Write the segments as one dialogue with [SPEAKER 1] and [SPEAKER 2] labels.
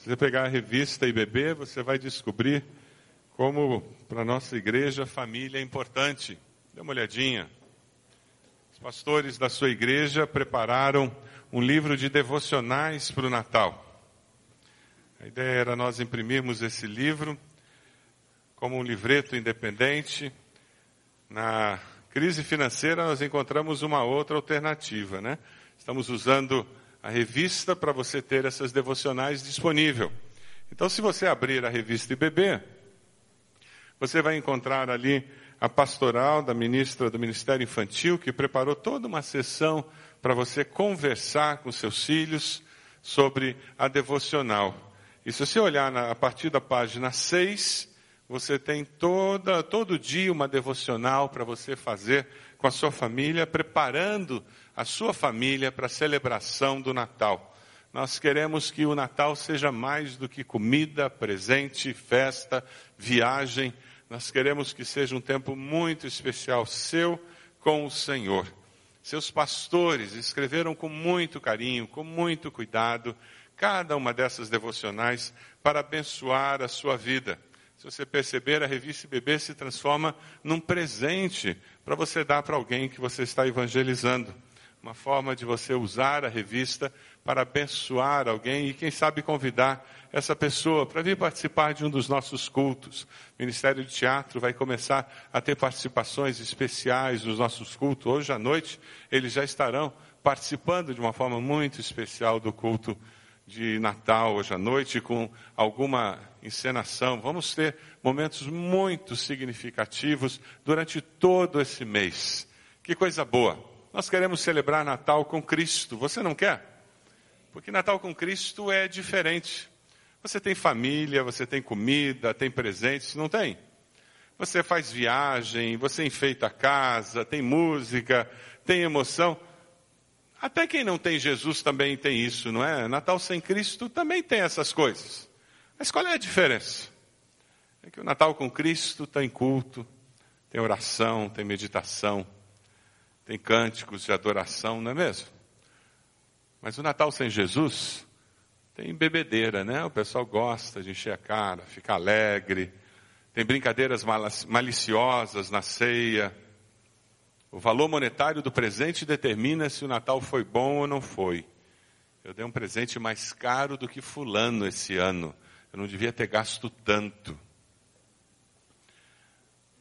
[SPEAKER 1] Se você pegar a revista IBB, você vai descobrir como para a nossa igreja família é importante. Dê uma olhadinha. Os pastores da sua igreja prepararam um livro de devocionais para o Natal. A ideia era nós imprimirmos esse livro como um livreto independente. Na crise financeira nós encontramos uma outra alternativa, né? Estamos usando a revista para você ter essas devocionais disponível. Então, se você abrir a revista IBB, você vai encontrar ali a pastoral da ministra do Ministério Infantil, que preparou toda uma sessão para você conversar com seus filhos sobre a devocional. E se você olhar na, a partir da página 6, você tem toda, todo dia uma devocional para você fazer com a sua família, preparando a sua família para a celebração do Natal. Nós queremos que o Natal seja mais do que comida, presente, festa, viagem. Nós queremos que seja um tempo muito especial seu com o Senhor. Seus pastores escreveram com muito carinho, com muito cuidado, cada uma dessas devocionais para abençoar a sua vida. Se você perceber, a revista Bebê se transforma num presente para você dar para alguém que você está evangelizando uma forma de você usar a revista para abençoar alguém e, quem sabe, convidar essa pessoa para vir participar de um dos nossos cultos. O Ministério de Teatro vai começar a ter participações especiais nos nossos cultos. Hoje à noite, eles já estarão participando de uma forma muito especial do culto de Natal hoje à noite, com alguma encenação. Vamos ter momentos muito significativos durante todo esse mês. Que coisa boa! Nós queremos celebrar Natal com Cristo. Você não quer? Porque Natal com Cristo é diferente. Você tem família, você tem comida, tem presentes, não tem? Você faz viagem, você enfeita a casa, tem música, tem emoção. Até quem não tem Jesus também tem isso, não é? Natal sem Cristo também tem essas coisas. Mas qual é a diferença? É que o Natal com Cristo tem culto, tem oração, tem meditação tem cânticos de adoração, não é mesmo? Mas o Natal sem Jesus tem bebedeira, né? O pessoal gosta de encher a cara, ficar alegre, tem brincadeiras maliciosas na ceia. O valor monetário do presente determina se o Natal foi bom ou não foi. Eu dei um presente mais caro do que fulano esse ano. Eu não devia ter gasto tanto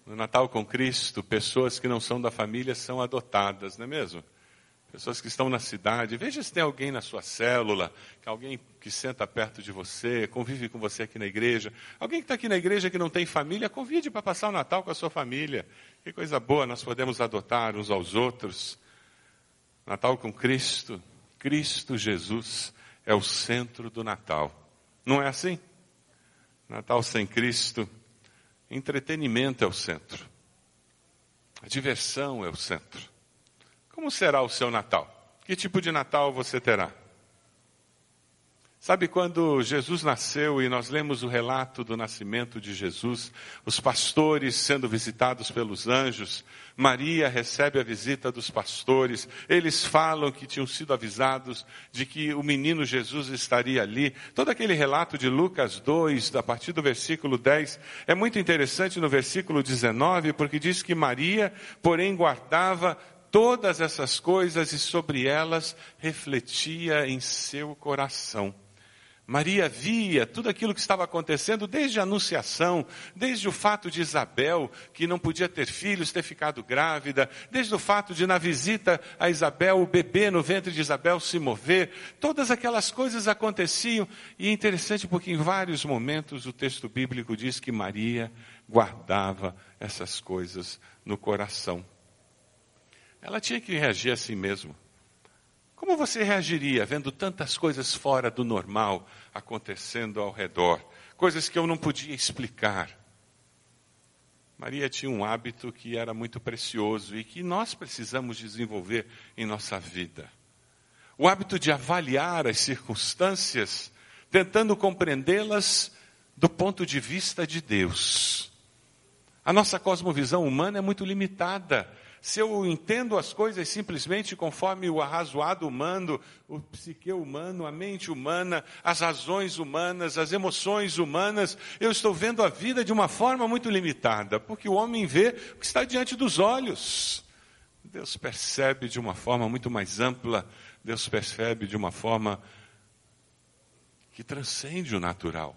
[SPEAKER 1] no Natal com Cristo, pessoas que não são da família são adotadas, não é mesmo? Pessoas que estão na cidade, veja se tem alguém na sua célula, alguém que senta perto de você, convive com você aqui na igreja. Alguém que está aqui na igreja que não tem família, convide para passar o Natal com a sua família. Que coisa boa, nós podemos adotar uns aos outros. Natal com Cristo, Cristo Jesus é o centro do Natal. Não é assim? Natal sem Cristo Entretenimento é o centro. A diversão é o centro. Como será o seu Natal? Que tipo de Natal você terá? Sabe quando Jesus nasceu e nós lemos o relato do nascimento de Jesus, os pastores sendo visitados pelos anjos, Maria recebe a visita dos pastores, eles falam que tinham sido avisados de que o menino Jesus estaria ali. Todo aquele relato de Lucas 2, a partir do versículo 10, é muito interessante no versículo 19, porque diz que Maria, porém, guardava todas essas coisas e sobre elas refletia em seu coração. Maria via tudo aquilo que estava acontecendo desde a anunciação, desde o fato de Isabel, que não podia ter filhos, ter ficado grávida, desde o fato de na visita a Isabel, o bebê no ventre de Isabel se mover, todas aquelas coisas aconteciam, e é interessante porque em vários momentos o texto bíblico diz que Maria guardava essas coisas no coração. Ela tinha que reagir assim mesmo. Como você reagiria vendo tantas coisas fora do normal acontecendo ao redor? Coisas que eu não podia explicar. Maria tinha um hábito que era muito precioso e que nós precisamos desenvolver em nossa vida. O hábito de avaliar as circunstâncias, tentando compreendê-las do ponto de vista de Deus. A nossa cosmovisão humana é muito limitada. Se eu entendo as coisas simplesmente conforme o arrazoado humano, o psique humano, a mente humana, as razões humanas, as emoções humanas, eu estou vendo a vida de uma forma muito limitada, porque o homem vê o que está diante dos olhos. Deus percebe de uma forma muito mais ampla, Deus percebe de uma forma que transcende o natural.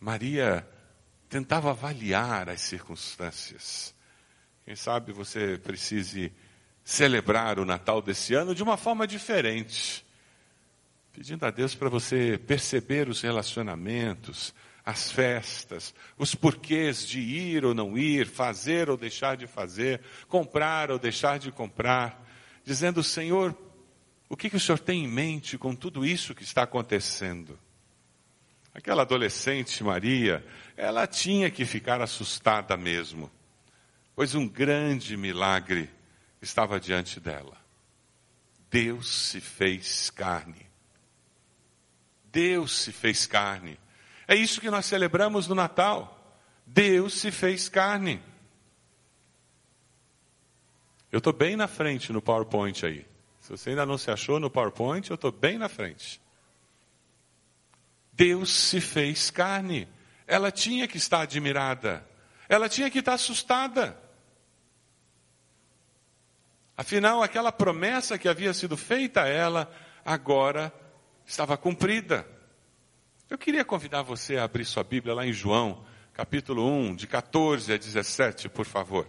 [SPEAKER 1] Maria tentava avaliar as circunstâncias. Quem sabe você precise celebrar o Natal desse ano de uma forma diferente, pedindo a Deus para você perceber os relacionamentos, as festas, os porquês de ir ou não ir, fazer ou deixar de fazer, comprar ou deixar de comprar, dizendo: Senhor, o que, que o Senhor tem em mente com tudo isso que está acontecendo? Aquela adolescente Maria, ela tinha que ficar assustada mesmo, pois um grande milagre estava diante dela. Deus se fez carne. Deus se fez carne. É isso que nós celebramos no Natal. Deus se fez carne. Eu estou bem na frente no PowerPoint aí. Se você ainda não se achou no PowerPoint, eu estou bem na frente. Deus se fez carne. Ela tinha que estar admirada. Ela tinha que estar assustada. Afinal, aquela promessa que havia sido feita a ela, agora estava cumprida. Eu queria convidar você a abrir sua Bíblia lá em João, capítulo 1, de 14 a 17, por favor.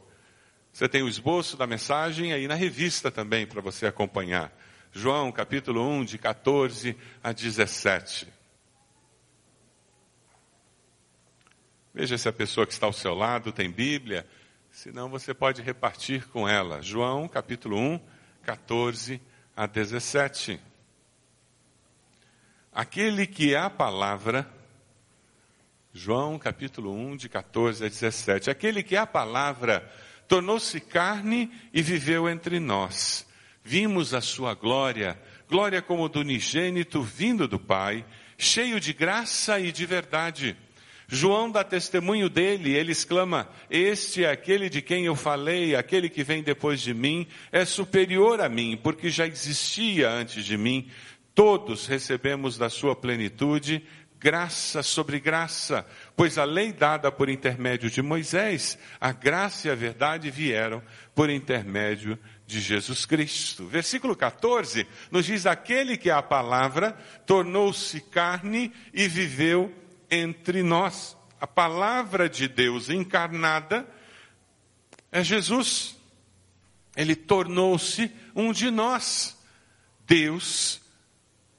[SPEAKER 1] Você tem o esboço da mensagem aí na revista também para você acompanhar. João, capítulo 1, de 14 a 17. Veja se a pessoa que está ao seu lado tem Bíblia, senão você pode repartir com ela. João, capítulo 1, 14 a 17. Aquele que é a palavra, João, capítulo 1, de 14 a 17. Aquele que é a palavra tornou-se carne e viveu entre nós. Vimos a sua glória, glória como do unigênito vindo do Pai, cheio de graça e de verdade. João dá testemunho dele, ele exclama: Este é aquele de quem eu falei, aquele que vem depois de mim, é superior a mim, porque já existia antes de mim. Todos recebemos da sua plenitude graça sobre graça, pois a lei dada por intermédio de Moisés, a graça e a verdade vieram por intermédio de Jesus Cristo. Versículo 14 nos diz: Aquele que é a palavra tornou-se carne e viveu entre nós. A palavra de Deus encarnada é Jesus. Ele tornou-se um de nós. Deus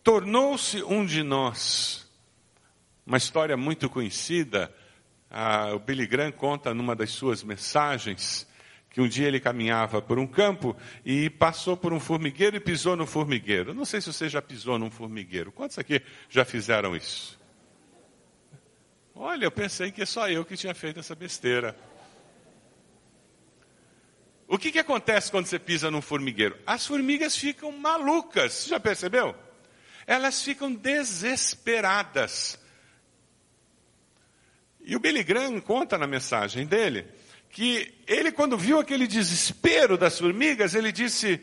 [SPEAKER 1] tornou-se um de nós. Uma história muito conhecida, ah, o Billy Graham conta numa das suas mensagens que um dia ele caminhava por um campo e passou por um formigueiro e pisou no formigueiro. Não sei se você já pisou num formigueiro. Quantos aqui já fizeram isso? Olha, eu pensei que é só eu que tinha feito essa besteira. O que, que acontece quando você pisa num formigueiro? As formigas ficam malucas, você já percebeu? Elas ficam desesperadas. E o Billy Graham conta na mensagem dele que ele, quando viu aquele desespero das formigas, ele disse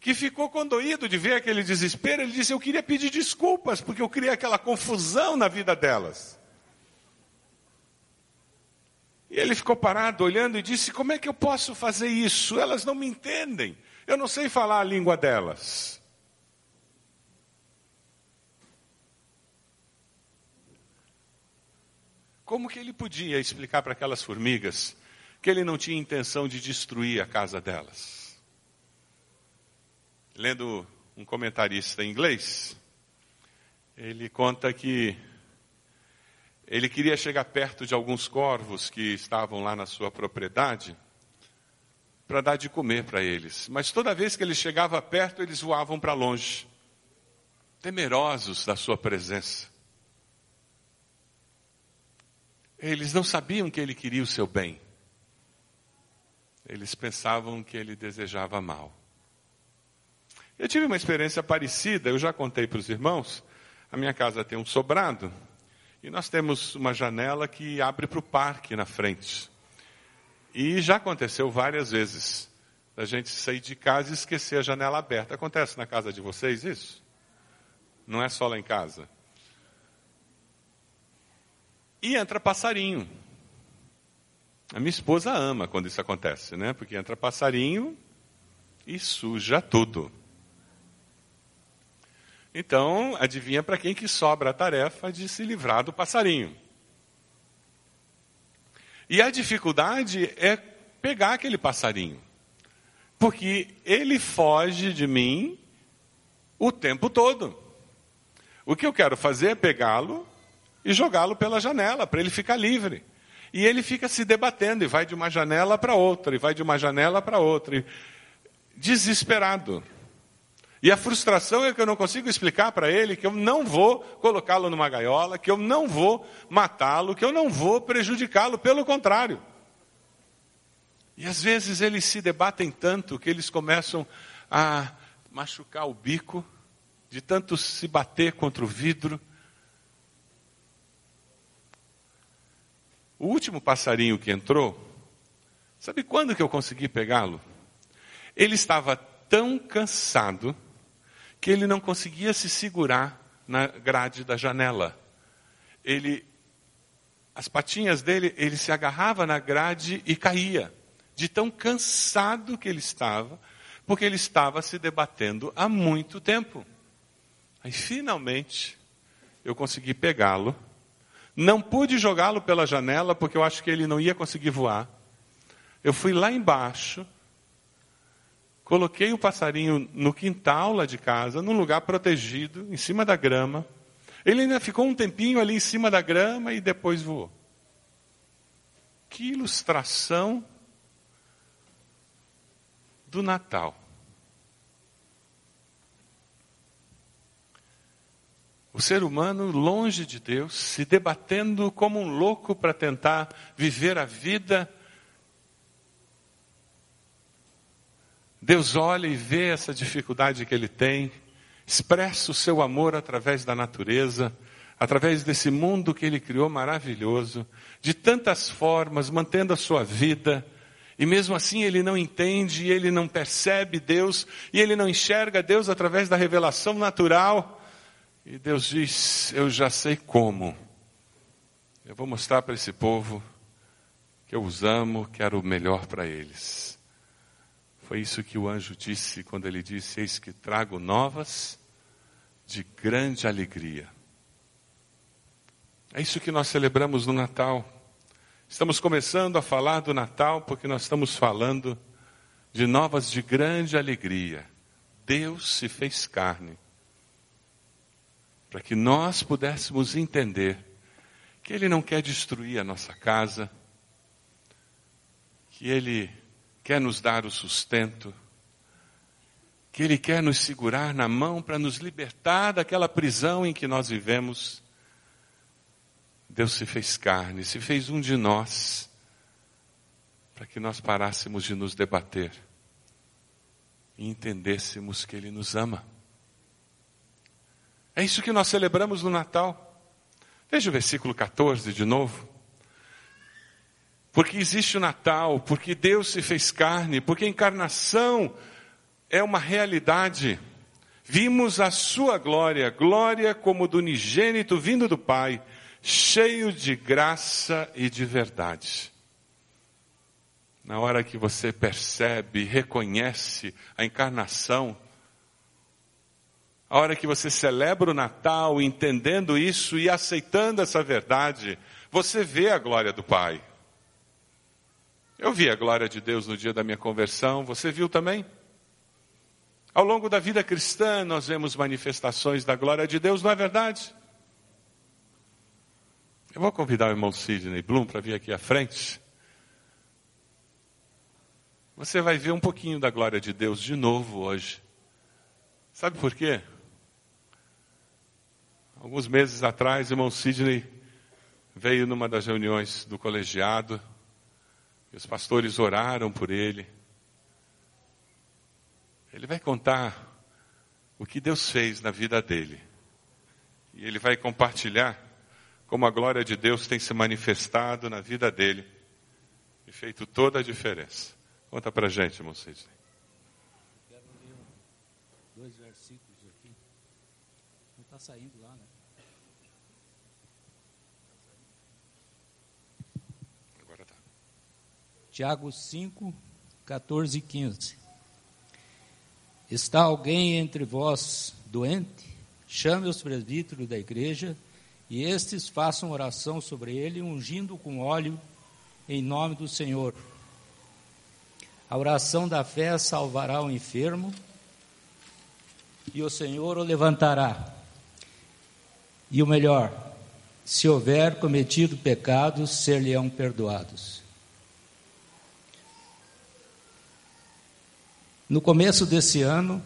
[SPEAKER 1] que ficou condoído de ver aquele desespero. Ele disse: Eu queria pedir desculpas, porque eu criei aquela confusão na vida delas. E ele ficou parado olhando e disse: Como é que eu posso fazer isso? Elas não me entendem. Eu não sei falar a língua delas. Como que ele podia explicar para aquelas formigas que ele não tinha intenção de destruir a casa delas? Lendo um comentarista em inglês, ele conta que ele queria chegar perto de alguns corvos que estavam lá na sua propriedade para dar de comer para eles. Mas toda vez que ele chegava perto, eles voavam para longe, temerosos da sua presença. Eles não sabiam que ele queria o seu bem. Eles pensavam que ele desejava mal. Eu tive uma experiência parecida, eu já contei para os irmãos. A minha casa tem um sobrado e nós temos uma janela que abre para o parque na frente. E já aconteceu várias vezes da gente sair de casa e esquecer a janela aberta. Acontece na casa de vocês isso? Não é só lá em casa. E entra passarinho. A minha esposa ama quando isso acontece, né? Porque entra passarinho e suja tudo. Então, adivinha para quem que sobra a tarefa de se livrar do passarinho. E a dificuldade é pegar aquele passarinho. Porque ele foge de mim o tempo todo. O que eu quero fazer é pegá-lo e jogá-lo pela janela, para ele ficar livre. E ele fica se debatendo, e vai de uma janela para outra, e vai de uma janela para outra, desesperado. E a frustração é que eu não consigo explicar para ele que eu não vou colocá-lo numa gaiola, que eu não vou matá-lo, que eu não vou prejudicá-lo, pelo contrário. E às vezes eles se debatem tanto que eles começam a machucar o bico, de tanto se bater contra o vidro. O último passarinho que entrou, sabe quando que eu consegui pegá-lo? Ele estava tão cansado que ele não conseguia se segurar na grade da janela. Ele, as patinhas dele, ele se agarrava na grade e caía, de tão cansado que ele estava, porque ele estava se debatendo há muito tempo. Aí finalmente eu consegui pegá-lo não pude jogá-lo pela janela porque eu acho que ele não ia conseguir voar. Eu fui lá embaixo, coloquei o passarinho no quintal lá de casa, num lugar protegido, em cima da grama. Ele ainda ficou um tempinho ali em cima da grama e depois voou. Que ilustração do Natal. O ser humano longe de Deus, se debatendo como um louco para tentar viver a vida. Deus olha e vê essa dificuldade que ele tem, expressa o seu amor através da natureza, através desse mundo que ele criou maravilhoso, de tantas formas, mantendo a sua vida. E mesmo assim ele não entende, ele não percebe Deus, e ele não enxerga Deus através da revelação natural. E Deus diz: Eu já sei como. Eu vou mostrar para esse povo que eu os amo, quero o melhor para eles. Foi isso que o anjo disse quando ele disse: Eis que trago novas de grande alegria. É isso que nós celebramos no Natal. Estamos começando a falar do Natal porque nós estamos falando de novas de grande alegria. Deus se fez carne para que nós pudéssemos entender que Ele não quer destruir a nossa casa, que Ele quer nos dar o sustento, que Ele quer nos segurar na mão para nos libertar daquela prisão em que nós vivemos. Deus se fez carne, se fez um de nós, para que nós parássemos de nos debater e entendêssemos que Ele nos ama. É isso que nós celebramos no Natal. Veja o versículo 14 de novo. Porque existe o Natal, porque Deus se fez carne, porque a encarnação é uma realidade. Vimos a sua glória, glória como do unigênito vindo do Pai, cheio de graça e de verdade. Na hora que você percebe, reconhece a encarnação, a hora que você celebra o Natal, entendendo isso e aceitando essa verdade, você vê a glória do Pai. Eu vi a glória de Deus no dia da minha conversão, você viu também? Ao longo da vida cristã, nós vemos manifestações da glória de Deus, não é verdade? Eu vou convidar o irmão Sidney Bloom para vir aqui à frente. Você vai ver um pouquinho da glória de Deus de novo hoje. Sabe por quê? Alguns meses atrás, o irmão Sidney veio numa das reuniões do colegiado, e os pastores oraram por ele. Ele vai contar o que Deus fez na vida dele. E ele vai compartilhar como a glória de Deus tem se manifestado na vida dele. e feito toda a diferença. Conta pra gente, irmão Sidney.
[SPEAKER 2] Quero ler dois versículos aqui. Não está saindo lá, né?
[SPEAKER 1] Agora tá.
[SPEAKER 2] Tiago 5, 14 e 15. Está alguém entre vós doente? Chame os presbíteros da igreja e estes façam oração sobre ele, ungindo com óleo em nome do Senhor. A oração da fé salvará o enfermo e o Senhor o levantará. E o melhor, se houver cometido pecados, ser-lhe-ão perdoados. No começo desse ano,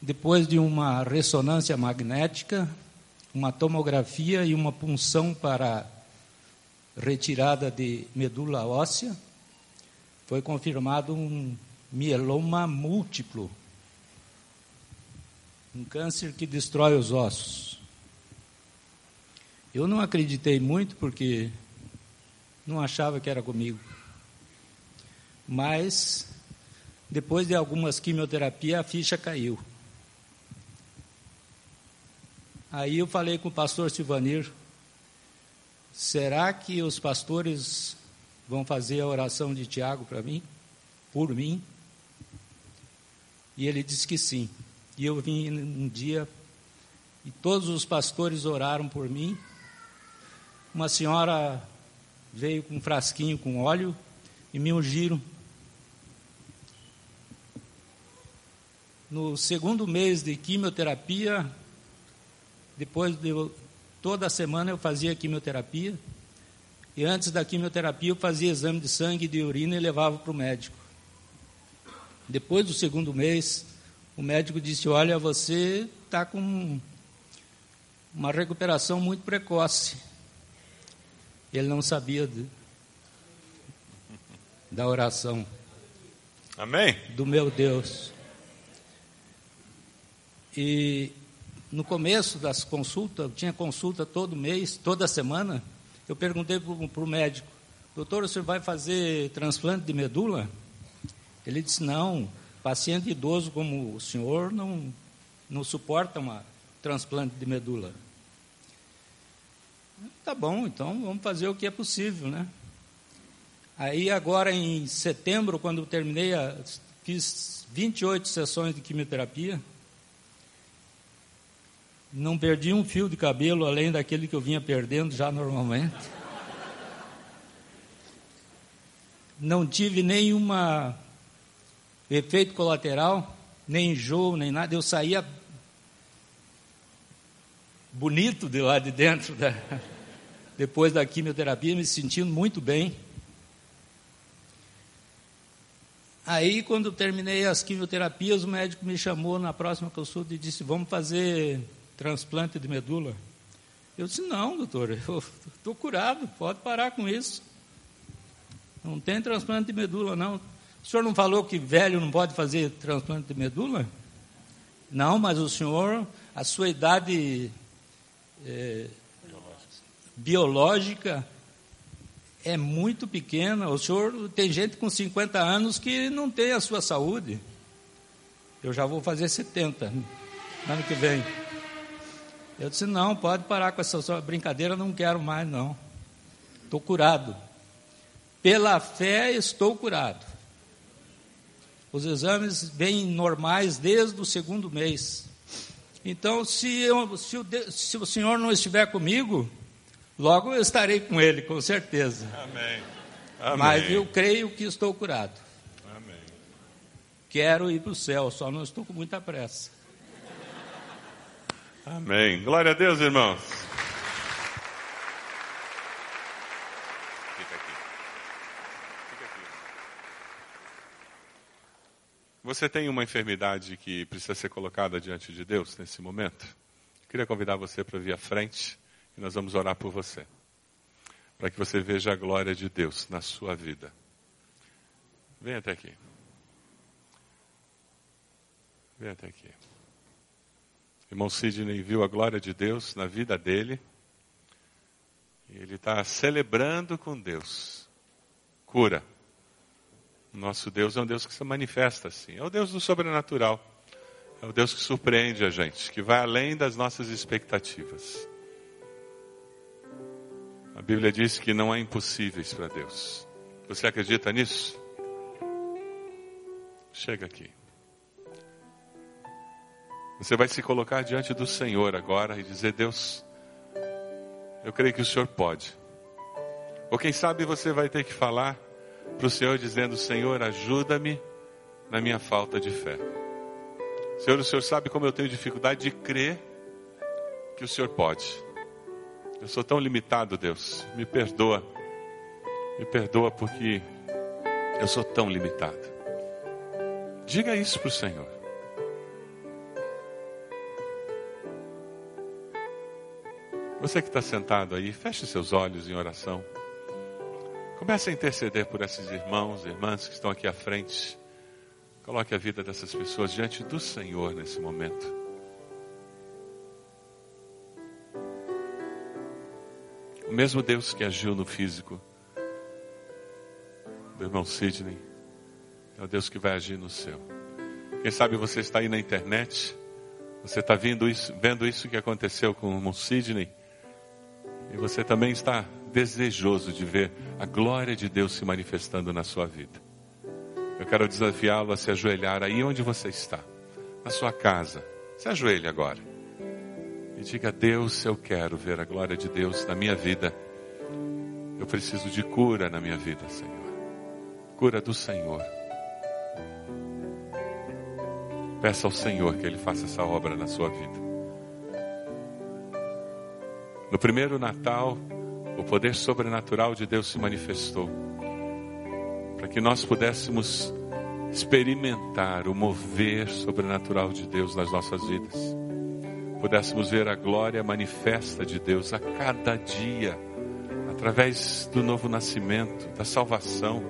[SPEAKER 2] depois de uma ressonância magnética, uma tomografia e uma punção para retirada de medula óssea, foi confirmado um mieloma múltiplo, um câncer que destrói os ossos. Eu não acreditei muito porque não achava que era comigo. Mas, depois de algumas quimioterapias, a ficha caiu. Aí eu falei com o pastor Silvanir, será que os pastores vão fazer a oração de Tiago para mim? Por mim? E ele disse que sim. E eu vim um dia e todos os pastores oraram por mim. Uma senhora veio com um frasquinho com óleo e me ungiram. No segundo mês de quimioterapia, depois de toda semana eu fazia quimioterapia. E antes da quimioterapia eu fazia exame de sangue e de urina e levava para o médico. Depois do segundo mês, o médico disse: Olha, você está com uma recuperação muito precoce. Ele não sabia de, da oração.
[SPEAKER 1] Amém?
[SPEAKER 2] Do meu Deus. E no começo das consultas, tinha consulta todo mês, toda semana, eu perguntei para o médico, doutor, o senhor vai fazer transplante de medula? Ele disse, não, paciente idoso como o senhor não, não suporta uma transplante de medula. Tá bom, então vamos fazer o que é possível, né? Aí agora em setembro, quando eu terminei, a, fiz 28 sessões de quimioterapia, não perdi um fio de cabelo além daquele que eu vinha perdendo já normalmente. Não tive nenhuma efeito colateral, nem enjoo, nem nada. Eu saía bonito de lá de dentro, da, depois da quimioterapia, me sentindo muito bem. Aí, quando terminei as quimioterapias, o médico me chamou na próxima consulta e disse: Vamos fazer transplante de medula? Eu disse, não, doutor, eu estou curado, pode parar com isso. Não tem transplante de medula, não. O senhor não falou que velho não pode fazer transplante de medula? Não, mas o senhor, a sua idade é, biológica é muito pequena. O senhor tem gente com 50 anos que não tem a sua saúde. Eu já vou fazer 70 ano que vem. Eu disse: não, pode parar com essa sua brincadeira, não quero mais, não. Estou curado. Pela fé estou curado. Os exames vêm normais desde o segundo mês. Então, se, eu, se, o, se o Senhor não estiver comigo, logo eu estarei com Ele, com certeza.
[SPEAKER 1] Amém. Amém.
[SPEAKER 2] Mas eu creio que estou curado.
[SPEAKER 1] Amém.
[SPEAKER 2] Quero ir para o céu, só não estou com muita pressa.
[SPEAKER 1] Amém. Glória a Deus, irmãos. Fica aqui. Fica aqui. Você tem uma enfermidade que precisa ser colocada diante de Deus nesse momento? queria convidar você para vir à frente e nós vamos orar por você. Para que você veja a glória de Deus na sua vida. Venha até aqui. Venha até aqui. Irmão Sidney viu a glória de Deus na vida dele. E ele está celebrando com Deus. Cura. Nosso Deus é um Deus que se manifesta assim. É o Deus do sobrenatural. É o Deus que surpreende a gente, que vai além das nossas expectativas. A Bíblia diz que não há impossíveis para Deus. Você acredita nisso? Chega aqui. Você vai se colocar diante do Senhor agora e dizer: Deus, eu creio que o Senhor pode. Ou quem sabe você vai ter que falar para o Senhor dizendo: Senhor, ajuda-me na minha falta de fé. Senhor, o Senhor sabe como eu tenho dificuldade de crer que o Senhor pode. Eu sou tão limitado, Deus. Me perdoa. Me perdoa porque eu sou tão limitado. Diga isso para o Senhor. Você que está sentado aí, feche seus olhos em oração. Comece a interceder por esses irmãos e irmãs que estão aqui à frente. Coloque a vida dessas pessoas diante do Senhor nesse momento. O mesmo Deus que agiu no físico do irmão Sidney, é o Deus que vai agir no seu. Quem sabe você está aí na internet, você está vendo isso, vendo isso que aconteceu com o irmão Sidney, e você também está desejoso de ver a glória de Deus se manifestando na sua vida. Eu quero desafiá-lo a se ajoelhar aí onde você está, na sua casa. Se ajoelhe agora. E diga: Deus, eu quero ver a glória de Deus na minha vida. Eu preciso de cura na minha vida, Senhor. Cura do Senhor. Peça ao Senhor que Ele faça essa obra na sua vida. No primeiro Natal, o poder sobrenatural de Deus se manifestou para que nós pudéssemos experimentar o mover sobrenatural de Deus nas nossas vidas, pudéssemos ver a glória manifesta de Deus a cada dia, através do novo nascimento, da salvação,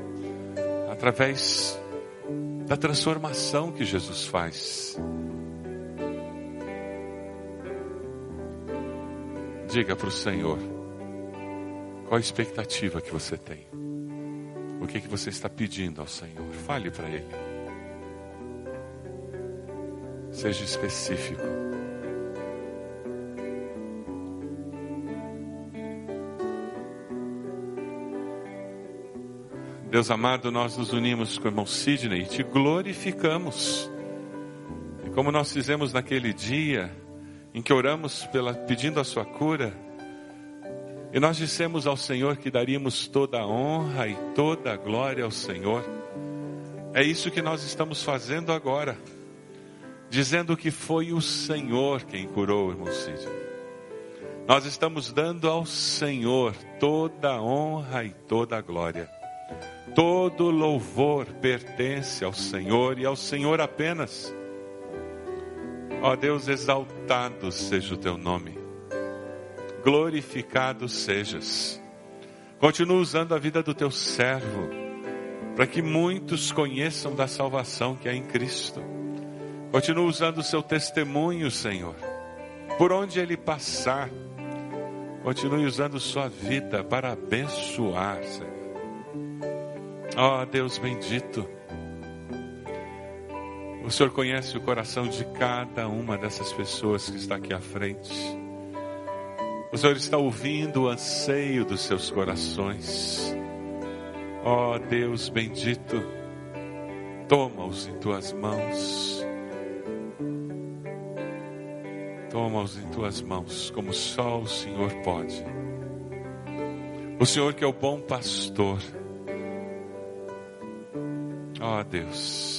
[SPEAKER 1] através da transformação que Jesus faz. Diga para o Senhor qual a expectativa que você tem. O que, que você está pedindo ao Senhor? Fale para Ele. Seja específico. Deus amado, nós nos unimos com o irmão Sidney e te glorificamos. E como nós fizemos naquele dia em que oramos pela, pedindo a sua cura, e nós dissemos ao Senhor que daríamos toda a honra e toda a glória ao Senhor. É isso que nós estamos fazendo agora, dizendo que foi o Senhor quem curou o irmão Cid. Nós estamos dando ao Senhor toda a honra e toda a glória. Todo louvor pertence ao Senhor e ao Senhor apenas. Ó Deus, exaltado seja o teu nome glorificado sejas. Continua usando a vida do teu servo, para que muitos conheçam da salvação que há em Cristo. Continua usando o seu testemunho, Senhor, por onde ele passar. Continue usando sua vida para abençoar, Senhor. Ó oh, Deus bendito. O Senhor conhece o coração de cada uma dessas pessoas que está aqui à frente. O Senhor está ouvindo o anseio dos seus corações. Ó oh, Deus bendito, toma-os em tuas mãos. Toma-os em tuas mãos, como só o Senhor pode. O Senhor que é o bom pastor. Ó oh, Deus,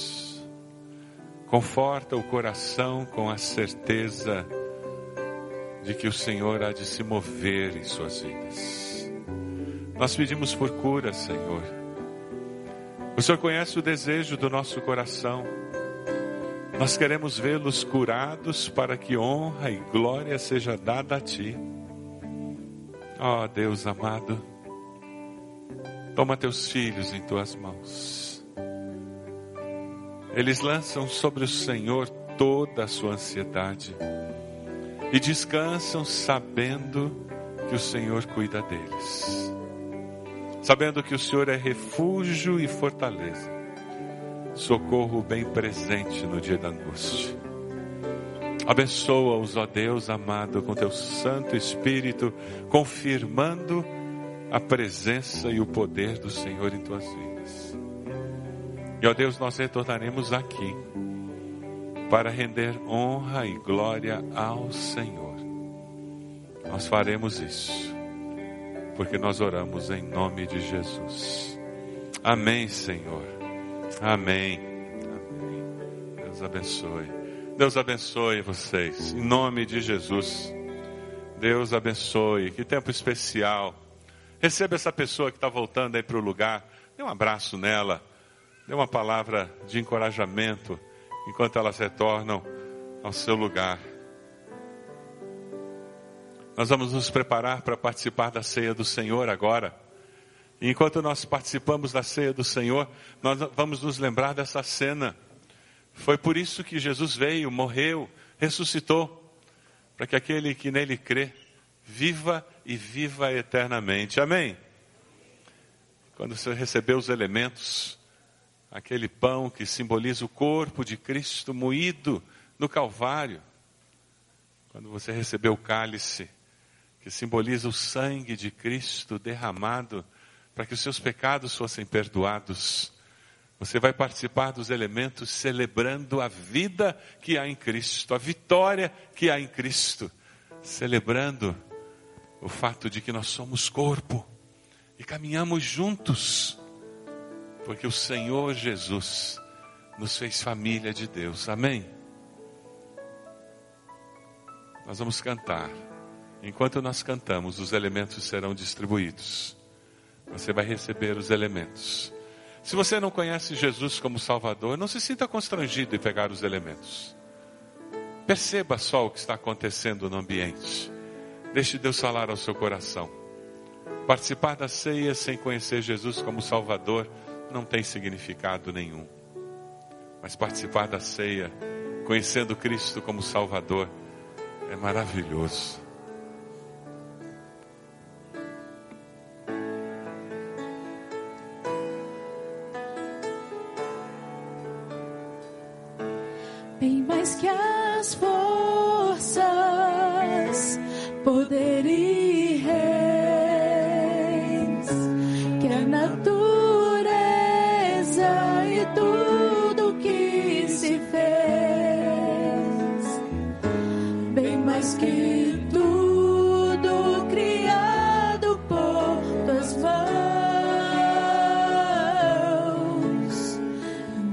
[SPEAKER 1] conforta o coração com a certeza de que o Senhor há de se mover em suas vidas. Nós pedimos por cura, Senhor. O Senhor conhece o desejo do nosso coração. Nós queremos vê-los curados para que honra e glória seja dada a Ti. Ó oh, Deus amado, toma teus filhos em tuas mãos. Eles lançam sobre o Senhor toda a sua ansiedade e descansam sabendo que o Senhor cuida deles, sabendo que o Senhor é refúgio e fortaleza, socorro bem presente no dia da angústia. Abençoa-os, ó Deus amado, com teu Santo Espírito, confirmando a presença e o poder do Senhor em tuas vidas. E ó Deus, nós retornaremos aqui para render honra e glória ao Senhor. Nós faremos isso, porque nós oramos em nome de Jesus. Amém, Senhor. Amém. Amém. Deus abençoe. Deus abençoe vocês, em nome de Jesus. Deus abençoe. Que tempo especial. Receba essa pessoa que está voltando aí para o lugar. Dê um abraço nela. Dê uma palavra de encorajamento enquanto elas retornam ao seu lugar. Nós vamos nos preparar para participar da ceia do Senhor agora. E enquanto nós participamos da ceia do Senhor, nós vamos nos lembrar dessa cena. Foi por isso que Jesus veio, morreu, ressuscitou, para que aquele que nele crê viva e viva eternamente. Amém? Quando você recebeu os elementos, aquele pão que simboliza o corpo de Cristo moído no Calvário, quando você recebeu o cálice, que simboliza o sangue de Cristo derramado para que os seus pecados fossem perdoados. Você vai participar dos elementos celebrando a vida que há em Cristo, a vitória que há em Cristo, celebrando o fato de que nós somos corpo e caminhamos juntos, porque o Senhor Jesus nos fez família de Deus. Amém? Nós vamos cantar. Enquanto nós cantamos, os elementos serão distribuídos. Você vai receber os elementos. Se você não conhece Jesus como Salvador, não se sinta constrangido em pegar os elementos. Perceba só o que está acontecendo no ambiente. Deixe Deus falar ao seu coração. Participar da ceia sem conhecer Jesus como Salvador não tem significado nenhum. Mas participar da ceia, conhecendo Cristo como Salvador, é maravilhoso.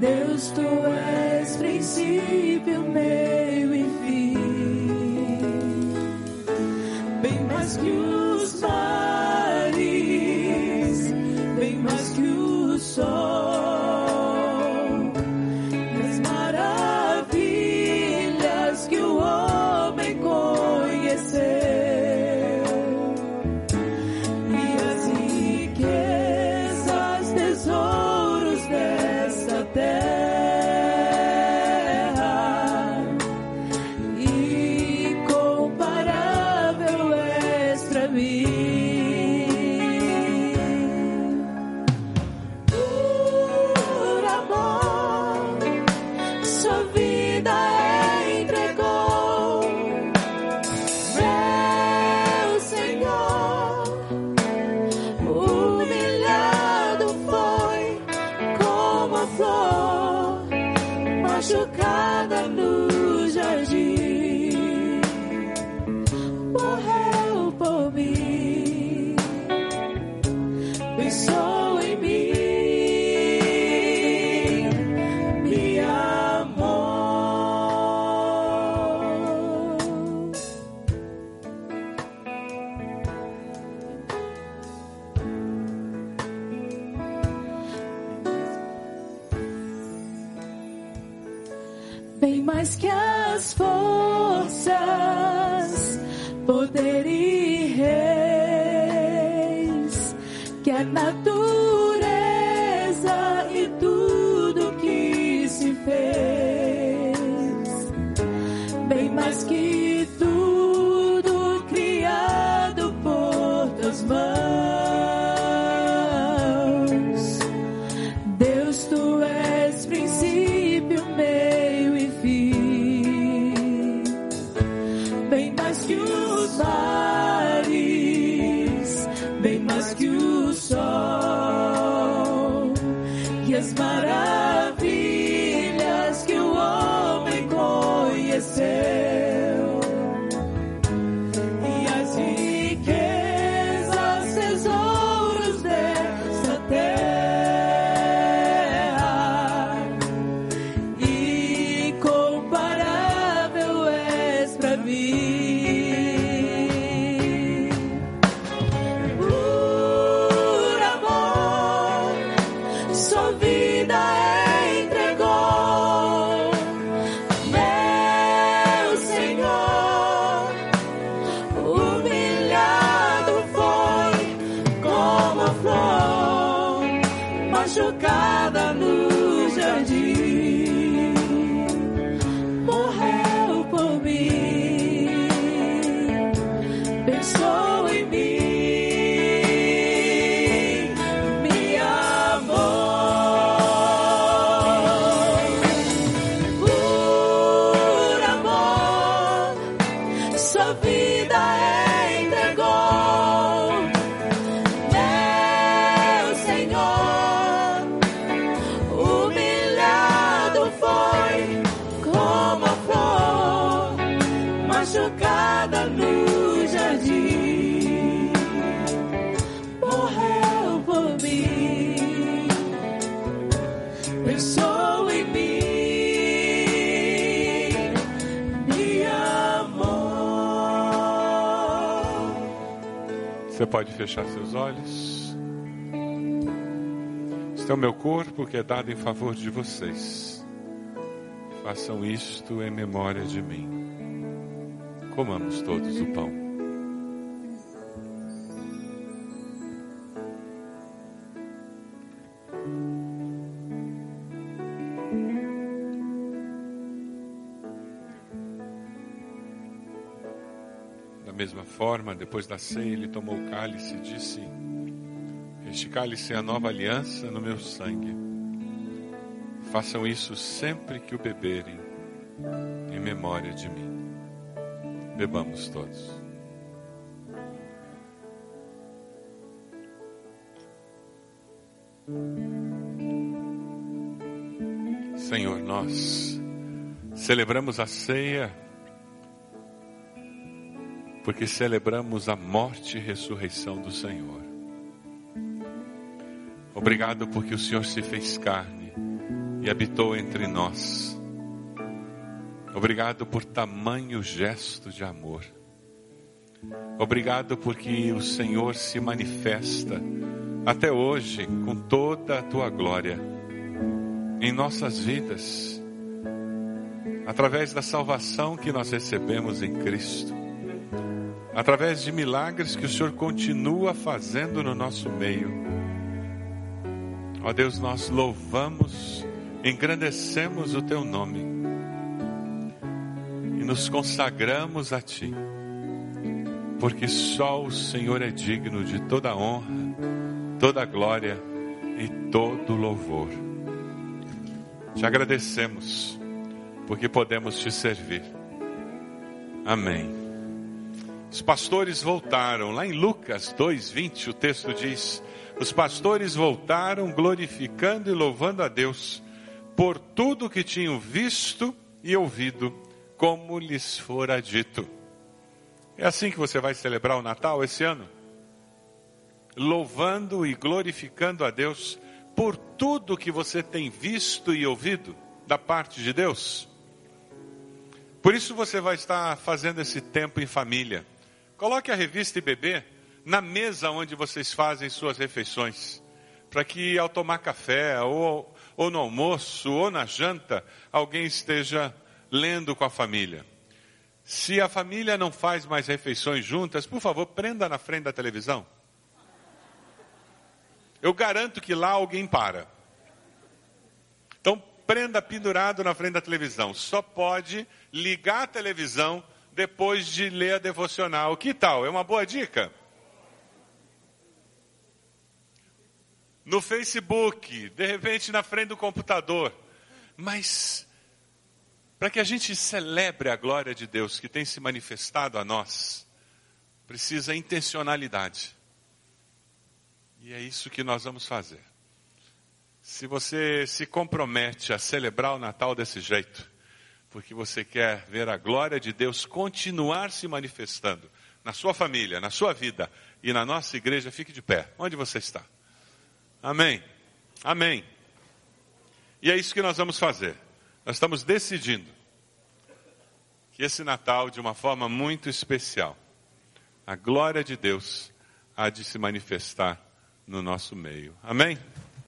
[SPEAKER 3] Deus, tu és princípio, meio e fim, bem mais que os blue. Mais que o sol
[SPEAKER 1] Você pode fechar seus olhos. Este é o meu corpo que é dado em favor de vocês. Façam isto em memória de mim. Comamos todos o pão. Forma, depois da ceia, ele tomou o cálice e disse: Este cálice é a nova aliança no meu sangue. Façam isso sempre que o beberem, em memória de mim. Bebamos todos. Senhor, nós celebramos a ceia porque celebramos a morte e ressurreição do Senhor. Obrigado porque o Senhor se fez carne e habitou entre nós. Obrigado por tamanho gesto de amor. Obrigado porque o Senhor se manifesta até hoje com toda a tua glória em nossas vidas, através da salvação que nós recebemos em Cristo, através de milagres que o Senhor continua fazendo no nosso meio. Ó Deus, nós louvamos, engrandecemos o teu nome e nos consagramos a ti, porque só o Senhor é digno de toda honra, toda glória e todo louvor. Te agradecemos, porque podemos te servir. Amém. Os pastores voltaram, lá em Lucas 2:20, o texto diz: Os pastores voltaram glorificando e louvando a Deus por tudo que tinham visto e ouvido, como lhes fora dito. É assim que você vai celebrar o Natal esse ano? Louvando e glorificando a Deus por tudo que você tem visto e ouvido da parte de Deus. Por isso você vai estar fazendo esse tempo em família. Coloque a revista IBB na mesa onde vocês fazem suas refeições, para que ao tomar café, ou, ou no almoço, ou na janta, alguém esteja lendo com a família. Se a família não faz mais refeições juntas, por favor, prenda na frente da televisão. Eu garanto que lá alguém para. Então, prenda pendurado na frente da televisão. Só pode ligar a televisão depois de ler a devocional. Que tal? É uma boa dica? No Facebook, de repente na frente do computador. Mas, para que a gente celebre a glória de Deus que tem se manifestado a nós, precisa intencionalidade. E é isso que nós vamos fazer. Se você se compromete a celebrar o Natal desse jeito, porque você quer ver a glória de Deus continuar se manifestando na sua família, na sua vida e na nossa igreja, fique de pé, onde você está. Amém. Amém. E é isso que nós vamos fazer. Nós estamos decidindo que esse Natal, de uma forma muito especial, a glória de Deus há de se manifestar no nosso meio. Amém?